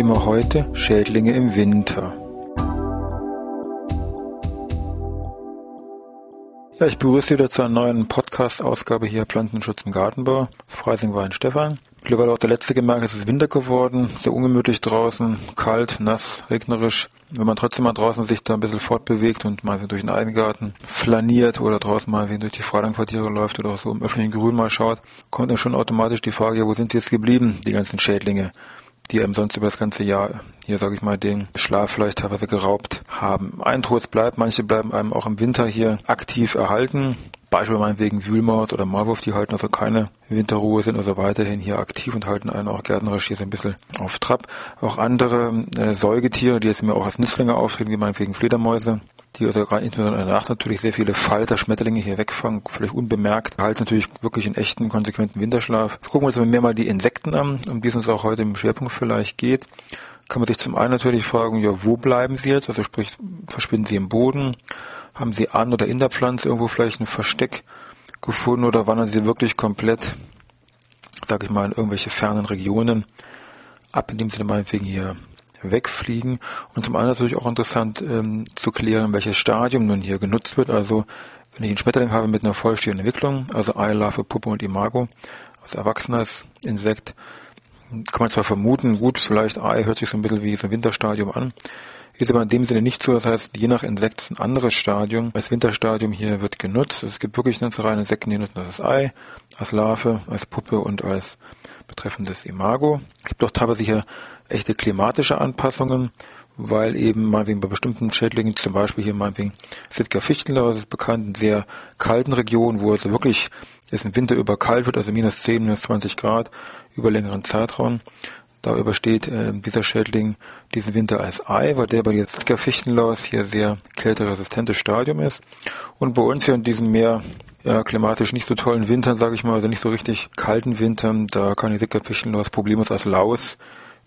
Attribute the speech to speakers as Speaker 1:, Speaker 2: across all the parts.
Speaker 1: Thema heute Schädlinge im Winter. Ja, ich begrüße Sie wieder zu einer neuen Podcast-Ausgabe hier Pflanzenschutz im Gartenbau. Freising war ein Stefan. Mittlerweile auch der letzte gemerkt, es ist Winter geworden, sehr ungemütlich draußen, kalt, nass, regnerisch. Wenn man trotzdem mal draußen sich da ein bisschen fortbewegt und mal durch den Eigengarten flaniert oder draußen mal durch die Freilandquartiere läuft oder auch so im öffentlichen Grün mal schaut, kommt dann schon automatisch die Frage, wo sind die jetzt geblieben, die ganzen Schädlinge? Die einem sonst über das ganze Jahr hier, sage ich mal, den Schlaf vielleicht teilweise geraubt haben. Ein Trost bleibt, manche bleiben einem auch im Winter hier aktiv erhalten. Beispielsweise wegen Wühlmaus oder Maulwurf, die halten also keine Winterruhe, sind also weiterhin hier aktiv und halten einen auch gärtnerisch hier so ein bisschen auf Trab. Auch andere äh, Säugetiere, die jetzt mir auch als Nützlinge auftreten, wie meinetwegen Fledermäuse, die also gerade insbesondere in der Nacht natürlich sehr viele Falter, Schmetterlinge hier wegfangen, völlig unbemerkt, halten natürlich wirklich in echten, konsequenten Winterschlaf. Jetzt gucken wir uns mehr mal die Insekten an, um die es uns auch heute im Schwerpunkt vielleicht geht. Kann man sich zum einen natürlich fragen, ja, wo bleiben sie jetzt? Also sprich, verschwinden sie im Boden? Haben sie an oder in der Pflanze irgendwo vielleicht ein Versteck gefunden oder wandern sie wirklich komplett, sag ich mal, in irgendwelche fernen Regionen ab, indem sie meinetwegen hier wegfliegen. Und zum anderen natürlich auch interessant ähm, zu klären, welches Stadium nun hier genutzt wird. Also wenn ich einen Schmetterling habe mit einer vollstehenden Entwicklung, also Ei, Larve, Puppe und Imago, als erwachsenes Insekt, kann man zwar vermuten, gut, vielleicht Ei hört sich so ein bisschen wie so ein Winterstadium an, ist aber in dem Sinne nicht so. Das heißt, je nach Insekt ist ein anderes Stadium. Das Winterstadium hier wird genutzt. Es gibt wirklich eine reine Insekten, die nutzen das Ei, als Larve, als Puppe und als betreffendes Imago. Es gibt auch teilweise hier echte klimatische Anpassungen, weil eben meinetwegen bei bestimmten Schädlingen, zum Beispiel hier meinetwegen Sitka Fichtenlaus ist bekannt, in sehr kalten Regionen, wo es wirklich es im Winter über kalt wird, also minus 10, minus 20 Grad über längeren Zeitraum. Da übersteht äh, dieser Schädling diesen Winter als Ei, weil der bei der Sitka Fichtenlaus hier sehr kälteresistentes Stadium ist. Und bei uns hier in diesem mehr ja, klimatisch nicht so tollen Wintern, sage ich mal, also nicht so richtig kalten Wintern, da kann die Sitka Fichtenlaus problemlos als Laus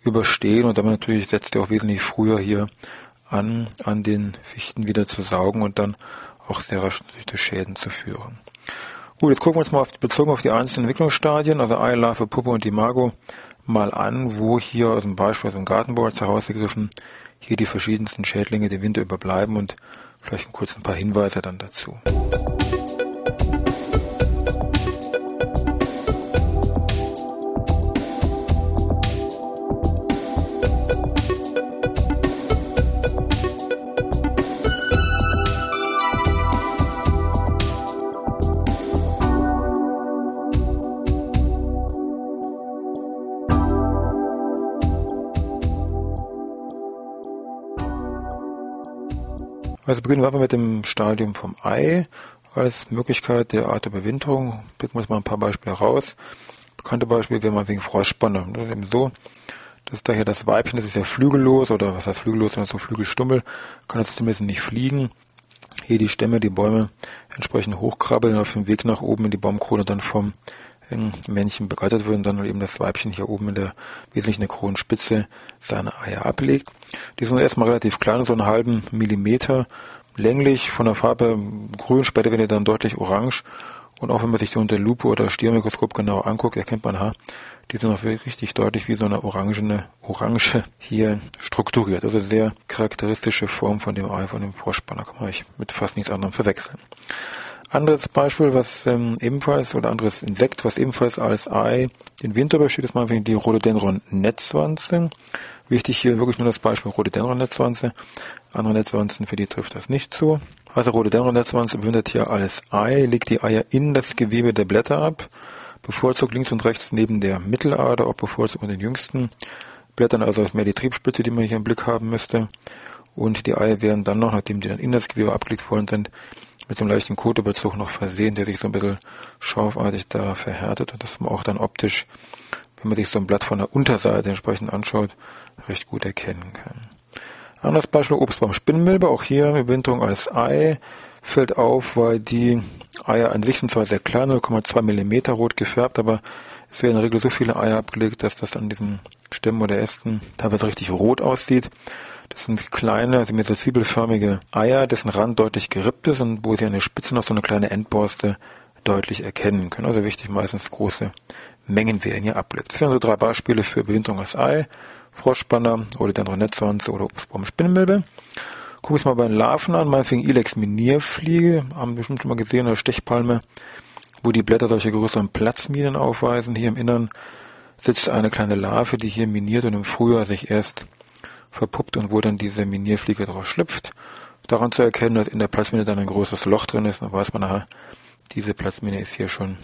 Speaker 1: überstehen und damit natürlich setzt er auch wesentlich früher hier an, an den Fichten wieder zu saugen und dann auch sehr rasch durch Schäden zu führen. Gut, jetzt gucken wir uns mal auf, bezogen auf die einzelnen Entwicklungsstadien, also Ei, Larve, Puppe und Imago, mal an, wo hier aus dem Beispiel aus dem Gartenbau herausgegriffen hier die verschiedensten Schädlinge den Winter überbleiben und vielleicht kurz ein paar Hinweise dann dazu. Also beginnen wir einfach mit dem Stadium vom Ei als Möglichkeit der Art der Überwinterung. Picken wir uns mal ein paar Beispiele raus. Bekannte Beispiele wäre mal wegen Frostspanne. Das ist eben so, dass da hier das Weibchen, das ist ja flügellos oder was heißt flügellos, sondern so Flügelstummel, kann jetzt zumindest nicht fliegen. Hier die Stämme, die Bäume entsprechend hochkrabbeln auf dem Weg nach oben in die Baumkrone dann vom Männchen begleitet wird und dann eben das Weibchen hier oben in der wesentlichen Kronenspitze seine Eier ablegt. Die sind erstmal relativ klein, so einen halben Millimeter länglich, von der Farbe grün, später werden die dann deutlich orange. Und auch wenn man sich die unter Lupe oder Stirnmikroskop genau anguckt, erkennt man, ha, die sind auch richtig deutlich wie so eine orangene Orange hier strukturiert. Also sehr charakteristische Form von dem Ei, von dem Vorspanner. Kann man euch mit fast nichts anderem verwechseln. Anderes Beispiel, was ähm, ebenfalls, oder anderes Insekt, was ebenfalls als Ei den Winter übersteht, ist mal die Rhododendron-Netzwanze. Wichtig hier wirklich nur das Beispiel Rhododendron-Netzwanze. Andere Netzwanzen, für die trifft das nicht zu. Also Rhododendron-Netzwanze bewundert hier als Ei, legt die Eier in das Gewebe der Blätter ab, bevorzugt links und rechts neben der Mittelader, auch bevorzugt den jüngsten Blättern, also ist mehr die Triebspitze, die man hier im Blick haben müsste. Und die Eier werden dann noch, nachdem die dann in das Gewebe abgelegt worden sind, mit einem leichten Kotebezug noch versehen, der sich so ein bisschen scharfartig da verhärtet und das man auch dann optisch wenn man sich so ein Blatt von der Unterseite entsprechend anschaut, recht gut erkennen kann. Anderes Beispiel, Obstbaum Spinnmilbe, auch hier Überwinterung als Ei, fällt auf, weil die Eier an sich sind zwar sehr klein, 0,2 Millimeter rot gefärbt, aber es werden in der Regel so viele Eier abgelegt, dass das an diesen Stämmen oder Ästen teilweise richtig rot aussieht. Das sind kleine, also mehr so zwiebelförmige Eier, dessen Rand deutlich gerippt ist und wo sie an der Spitze noch so eine kleine Endborste deutlich erkennen können. Also wichtig, meistens große Mengen werden hier abgelegt. Das wären so drei Beispiele für Bewinterung als Ei, Froschspanner, Rhododendron-Netzwanze oder Obstbaum-Spinnmilbe. Gucken wir uns mal bei den Larven an, meinetwegen Ilex Minierfliege, haben wir bestimmt schon mal gesehen, oder Stechpalme, wo die Blätter solche größeren Platzminen aufweisen. Hier im Innern sitzt eine kleine Larve, die hier miniert und im Frühjahr sich erst verpuppt und wo dann diese Minierfliege drauf schlüpft. Daran zu erkennen, dass in der Platzmine dann ein großes Loch drin ist, dann weiß man nachher, diese Platzmine ist hier schon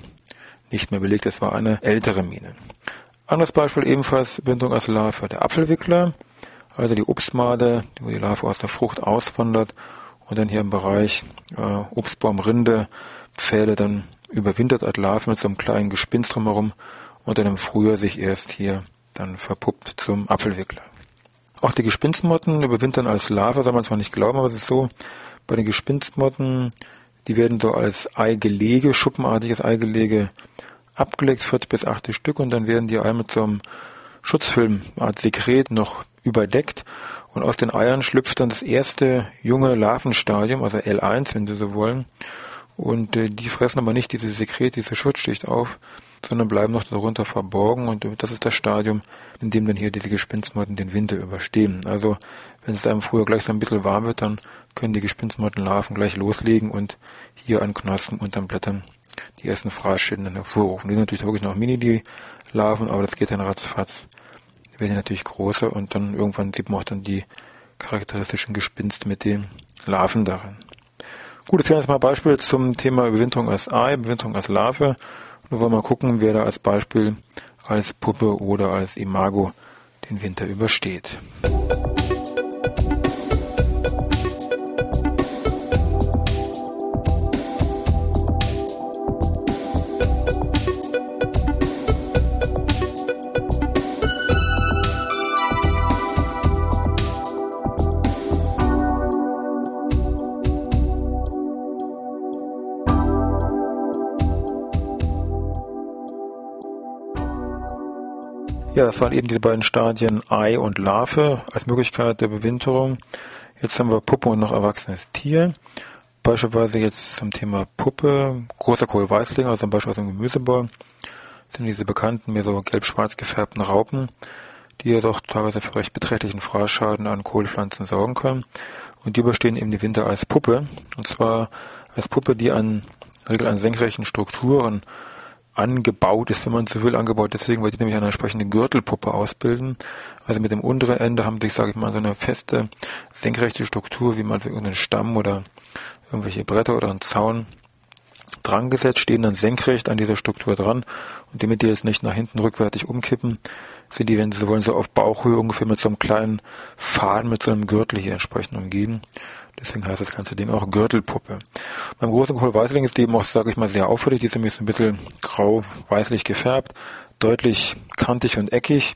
Speaker 1: nicht mehr belegt. Es war eine ältere Mine. Anderes Beispiel ebenfalls Bindung als Larve der Apfelwickler, also die Obstmade, wo die Larve aus der Frucht auswandert und dann hier im Bereich äh, Obstbaumrinde, Pfähle dann überwintert als Larve mit so einem kleinen Gespinst drumherum und dann im Frühjahr sich erst hier dann verpuppt zum Apfelwickler. Auch die Gespinstmotten überwintern als Larve, soll man zwar nicht glauben, aber es ist so, bei den Gespinstmotten, die werden so als Eigelege, schuppenartiges Eigelege abgelegt, 40 bis 80 Stück und dann werden die Eier mit so einem Schutzfilm, Art Sekret noch überdeckt und aus den Eiern schlüpft dann das erste junge Larvenstadium, also L1, wenn Sie so wollen. Und äh, die fressen aber nicht diese Sekret, diese Schutzschicht auf, sondern bleiben noch darunter verborgen und das ist das Stadium, in dem dann hier diese Gespinstmotten den Winter überstehen. Also wenn es einem früher gleich so ein bisschen warm wird, dann können die Gespinstmottenlarven gleich loslegen und hier an Knospen und an Blättern die ersten Fraßschäden dann hervorrufen. Die sind natürlich wirklich noch mini, die Larven, aber das geht dann ratzfatz. Die werden natürlich größer und dann irgendwann sieht man auch dann die charakteristischen Gespinste mit den Larven darin. Gut, jetzt wären jetzt mal Beispiele zum Thema Überwinterung als Ei, Überwinterung als Larve. Nur wollen wir gucken, wer da als Beispiel als Puppe oder als Imago den Winter übersteht. Ja, das waren eben diese beiden Stadien Ei und Larve als Möglichkeit der Bewinterung. Jetzt haben wir Puppe und noch erwachsenes Tier. Beispielsweise jetzt zum Thema Puppe, großer Kohlweißling, also zum Beispiel aus dem Gemüsebau, sind diese bekannten, mehr so gelb-schwarz gefärbten Raupen, die ja doch teilweise für recht beträchtlichen Fraßschaden an Kohlpflanzen sorgen können. Und die überstehen eben die Winter als Puppe. Und zwar als Puppe, die an Regel an senkrechten Strukturen angebaut ist, wenn man so will, angebaut deswegen, weil die nämlich eine entsprechende Gürtelpuppe ausbilden. Also mit dem unteren Ende haben sich, sage ich mal, so eine feste, senkrechte Struktur, wie man für irgendeinen Stamm oder irgendwelche Bretter oder einen Zaun dran gesetzt, stehen dann senkrecht an dieser Struktur dran und damit die jetzt nicht nach hinten rückwärtig umkippen, sind die, wenn Sie wollen, so auf Bauchhöhe ungefähr mit so einem kleinen Faden, mit so einem Gürtel hier entsprechend umgeben. Deswegen heißt das ganze Ding auch Gürtelpuppe. Beim großen Kohlweißling ist die eben auch, sage ich mal, sehr auffällig. Die ist nämlich so ein bisschen grau-weißlich gefärbt, deutlich kantig und eckig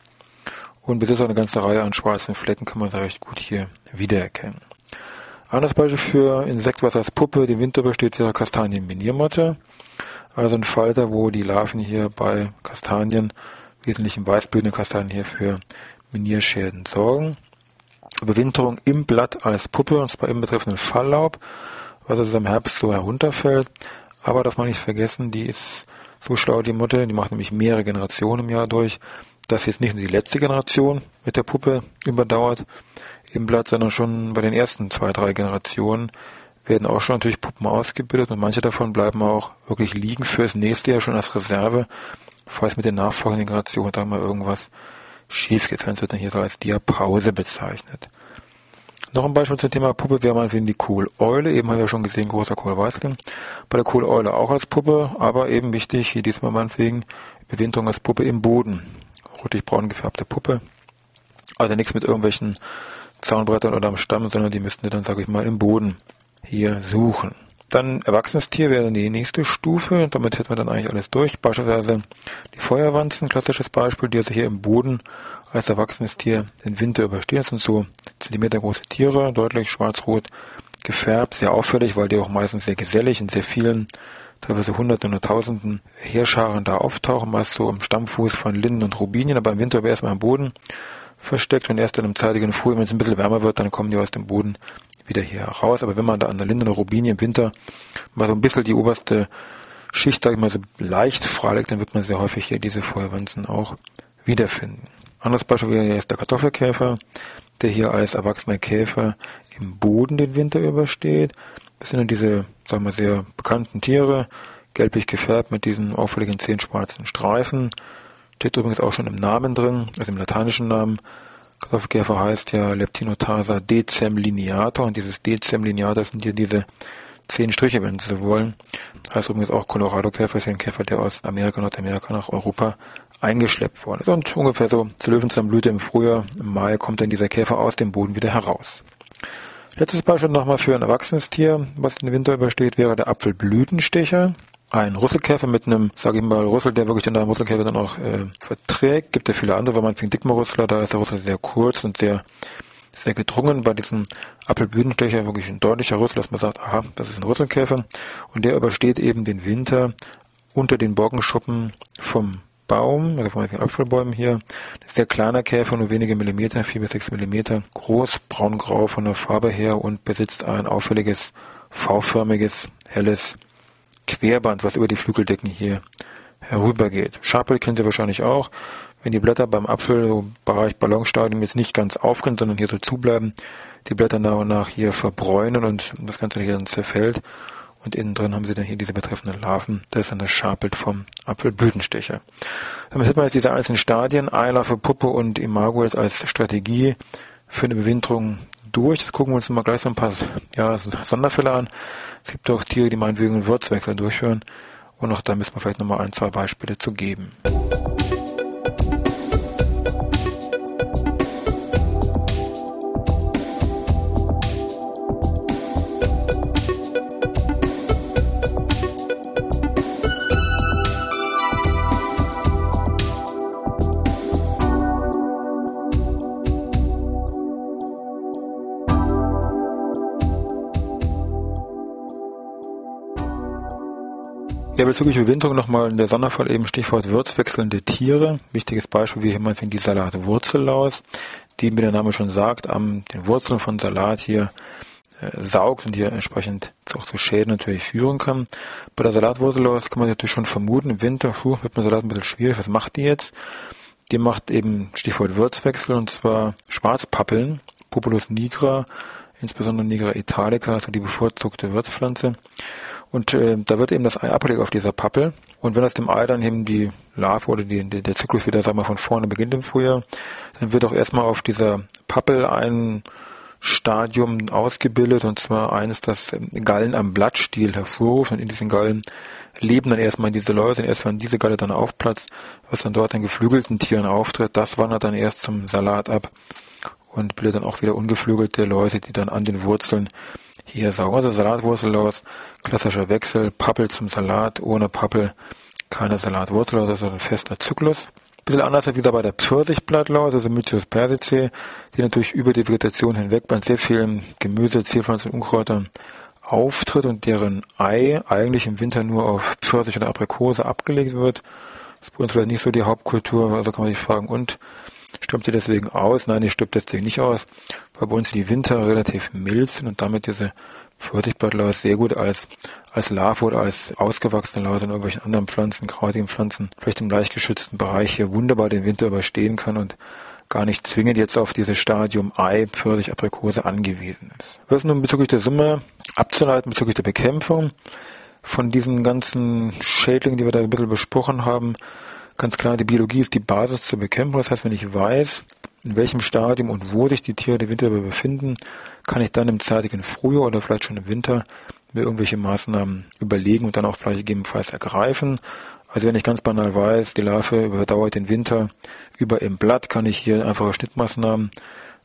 Speaker 1: und besitzt auch eine ganze Reihe an schwarzen Flecken, kann man da recht gut hier wiedererkennen. Anderes Beispiel für Insekt, was als Puppe den Winter übersteht, wäre Kastanienminiermotte. Also ein Falter, wo die Larven hier bei Kastanien, wesentlichen weißblühenden Kastanien hier für Minierschäden sorgen. Überwinterung im Blatt als Puppe, und zwar im betreffenden Falllaub, was also im Herbst so herunterfällt. Aber darf man nicht vergessen, die ist so schlau, die Mutter, die macht nämlich mehrere Generationen im Jahr durch, dass jetzt nicht nur die letzte Generation mit der Puppe überdauert im Blatt, sondern schon bei den ersten zwei, drei Generationen werden auch schon natürlich Puppen ausgebildet und manche davon bleiben auch wirklich liegen fürs nächste Jahr schon als Reserve, falls mit den nachfolgenden Generationen da mal irgendwas schief geht. Das wird dann hier so als Diapause bezeichnet. Noch ein Beispiel zum Thema Puppe wäre meinetwegen die Kohleule. Eben haben wir schon gesehen, großer Kohlweißling. Bei der Kohleule auch als Puppe, aber eben wichtig, hier diesmal meinetwegen Bewinterung als Puppe im Boden. Rötlich-braun gefärbte Puppe. Also nichts mit irgendwelchen Zaunbrettern oder am Stamm, sondern die müssten dann, sage ich mal, im Boden hier suchen. Dann erwachsenes Tier wäre die nächste Stufe. Damit hätten wir dann eigentlich alles durch. Beispielsweise die Feuerwanzen, klassisches Beispiel, die also hier im Boden als erwachsenes Tier den Winter überstehen. Das sind so Zentimeter große Tiere, deutlich schwarz-rot gefärbt, sehr auffällig, weil die auch meistens sehr gesellig in sehr vielen, teilweise Hunderten oder Tausenden Heerscharen da auftauchen, meist so am Stammfuß von Linden und Rubinien, aber im Winter aber erstmal am Boden versteckt und erst dann im zeitigen Frühjahr, wenn es ein bisschen wärmer wird, dann kommen die aus dem Boden wieder hier raus. Aber wenn man da an der Linde oder Rubinie im Winter mal so ein bisschen die oberste Schicht, sag ich mal, so leicht freilegt, dann wird man sehr häufig hier diese Feuerwanzen auch wiederfinden. Anderes Beispiel wäre jetzt der Kartoffelkäfer, der hier als erwachsener Käfer im Boden den Winter übersteht. Das sind dann diese, sagen wir, sehr bekannten Tiere, gelblich gefärbt mit diesen auffälligen zehn schwarzen Streifen. Steht übrigens auch schon im Namen drin, also im lateinischen Namen. Kartoffelkäfer heißt ja Leptinotarsa decemlineator und dieses decemlineator sind hier diese zehn Striche, wenn Sie so wollen. Heißt übrigens auch Colorado-Käfer, ist ein Käfer, der aus Amerika, Nordamerika nach Europa eingeschleppt worden ist. Und ungefähr so zur Löwenzahnblüte im Frühjahr, im Mai, kommt dann dieser Käfer aus dem Boden wieder heraus. Letztes Beispiel nochmal für ein erwachsenes Tier, was den Winter übersteht, wäre der Apfelblütenstecher ein Rüsselkäfer mit einem, sage ich mal, Rüssel, der wirklich den Rüsselkäfer dann auch äh, verträgt. Gibt ja viele andere, weil man fängt Dickmarüssler, da ist der Rüssel sehr kurz und sehr sehr gedrungen. Bei diesem Apfelblütenstecher wirklich ein deutlicher Rüssel, dass man sagt, aha, das ist ein Rüsselkäfer. Und der übersteht eben den Winter unter den Borkenschuppen vom Baum, also von den Apfelbäumen hier. Das ist sehr kleiner Käfer, nur wenige Millimeter, vier bis sechs Millimeter groß, braungrau von der Farbe her und besitzt ein auffälliges, V-förmiges, helles Querband, was über die Flügeldecken hier herübergeht. Schapel kennt ihr wahrscheinlich auch. Wenn die Blätter beim Apfel, so Bereich Ballonstadium, jetzt nicht ganz aufgehen, sondern hier so zubleiben, die Blätter nach und nach hier verbräunen und das Ganze hier dann zerfällt. Und innen drin haben sie dann hier diese betreffenden Larven. Das ist dann das Scharpelt vom Apfelblütenstecher. Damit hat man jetzt diese einzelnen Stadien, Eilarve, Puppe und Imago jetzt als Strategie für eine Bewinterung durch. Jetzt gucken wir uns mal gleich so ein paar ja, Sonderfälle an. Es gibt auch Tiere, die meinetwegen Würzwechsel durchführen. Und auch da müssen wir vielleicht nochmal ein, zwei Beispiele zu geben. Ja, bezüglich Überwinterung nochmal in der Sonderfall eben Stichwort würzwechselnde Tiere. Wichtiges Beispiel wie hier meinetwegen die Salatwurzellaus, die, wie der Name schon sagt, am den Wurzeln von Salat hier äh, saugt und hier entsprechend auch zu Schäden natürlich führen kann. Bei der Salatwurzellaus kann man natürlich schon vermuten, im Winter puh, wird man Salat ein bisschen schwierig. Was macht die jetzt? Die macht eben Stichwort Würzwechsel und zwar Schwarzpappeln, Populus nigra, insbesondere Nigra italica, also die bevorzugte Würzpflanze. Und äh, da wird eben das Ei abgelegt auf dieser Pappel. Und wenn aus dem Ei dann eben die Larve oder die, die, der Zyklus wieder, sagen wir, von vorne beginnt im Frühjahr, dann wird auch erstmal auf dieser Pappel ein Stadium ausgebildet, und zwar eines, das Gallen am Blattstiel hervorruft. Und in diesen Gallen leben dann erstmal diese Läuse. Und erst wenn diese Galle dann aufplatzt, was dann dort in geflügelten Tieren auftritt, das wandert dann erst zum Salat ab und bildet dann auch wieder ungeflügelte Läuse, die dann an den Wurzeln hier saugen. Also Salatwurzellaus, klassischer Wechsel, Pappel zum Salat, ohne Pappel keine Salatwurzellaus, also ein fester Zyklus. Bisschen anders wie bei der Pfirsichblattlaus, also Mycius persicae, die natürlich über die Vegetation hinweg bei sehr vielen Gemüse, Zierpflanzen und Unkräutern auftritt und deren Ei eigentlich im Winter nur auf Pfirsich oder Aprikose abgelegt wird. Das ist bei uns vielleicht nicht so die Hauptkultur, also kann man sich fragen, und Stirbt ihr deswegen aus? Nein, die stirbt deswegen nicht aus, weil bei uns die Winter relativ mild sind und damit diese Pfirsichblattlaus sehr gut als, als Larve oder als ausgewachsene Laus in irgendwelchen anderen Pflanzen, krautigen Pflanzen, vielleicht im leicht geschützten Bereich hier wunderbar den Winter überstehen kann und gar nicht zwingend jetzt auf dieses Stadium Ei, Pfirsich, Aprikose angewiesen ist. Was nun bezüglich der Summe abzuleiten, bezüglich der Bekämpfung von diesen ganzen Schädlingen, die wir da ein bisschen besprochen haben, Ganz klar, die Biologie ist die Basis zur Bekämpfung. Das heißt, wenn ich weiß, in welchem Stadium und wo sich die Tiere der Winter befinden, kann ich dann im zeitigen Frühjahr oder vielleicht schon im Winter mir irgendwelche Maßnahmen überlegen und dann auch vielleicht gegebenenfalls ergreifen. Also wenn ich ganz banal weiß, die Larve überdauert den Winter über im Blatt, kann ich hier einfache Schnittmaßnahmen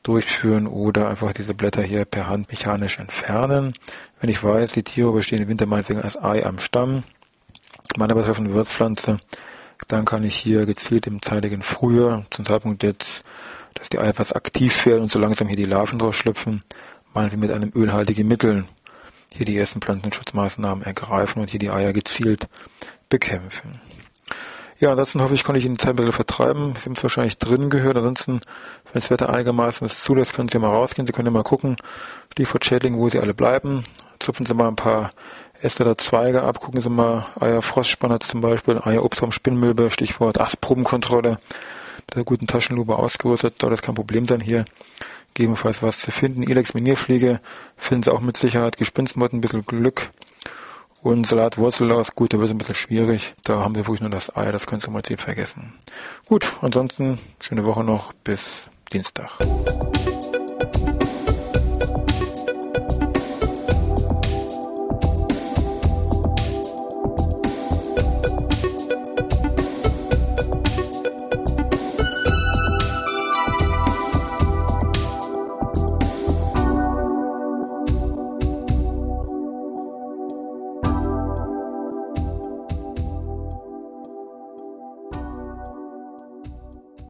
Speaker 1: durchführen oder einfach diese Blätter hier per Hand mechanisch entfernen. Wenn ich weiß, die Tiere bestehen im Winter meinetwegen als Ei am Stamm meiner betreffenden Wirtspflanze, dann kann ich hier gezielt im zeitigen Frühjahr, zum Zeitpunkt jetzt, dass die Eier etwas aktiv werden und so langsam hier die Larven draus schlüpfen, meinetwegen mit einem ölhaltigen Mittel hier die ersten Pflanzenschutzmaßnahmen ergreifen und hier die Eier gezielt bekämpfen. Ja, ansonsten hoffe ich, konnte ich Ihnen Zeit ein bisschen vertreiben. Sie haben es wahrscheinlich drin gehört. Ansonsten, wenn das Wetter einigermaßen es zulässt, können Sie mal rausgehen. Sie können mal gucken, Stichwort Schädling, wo sie alle bleiben. Zupfen Sie mal ein paar Äste oder Zweige ab. Gucken Sie mal Eier Frostspanner zum Beispiel, Eier Obstbaum Spinnmilbe, Stichwort Astprobenkontrolle. Mit der guten Taschenlupe ausgerüstet. Dort ist kein Problem sein hier gegebenenfalls was zu finden. Ilex Minierfliege finden Sie auch mit Sicherheit. Gespinstmotten, ein bisschen Glück. Und Salat Wurzellaus, gut, da wird es ein bisschen schwierig. Da haben Sie wirklich nur das Ei, das können Sie mal vergessen. Gut, ansonsten schöne Woche noch bis Dienstag.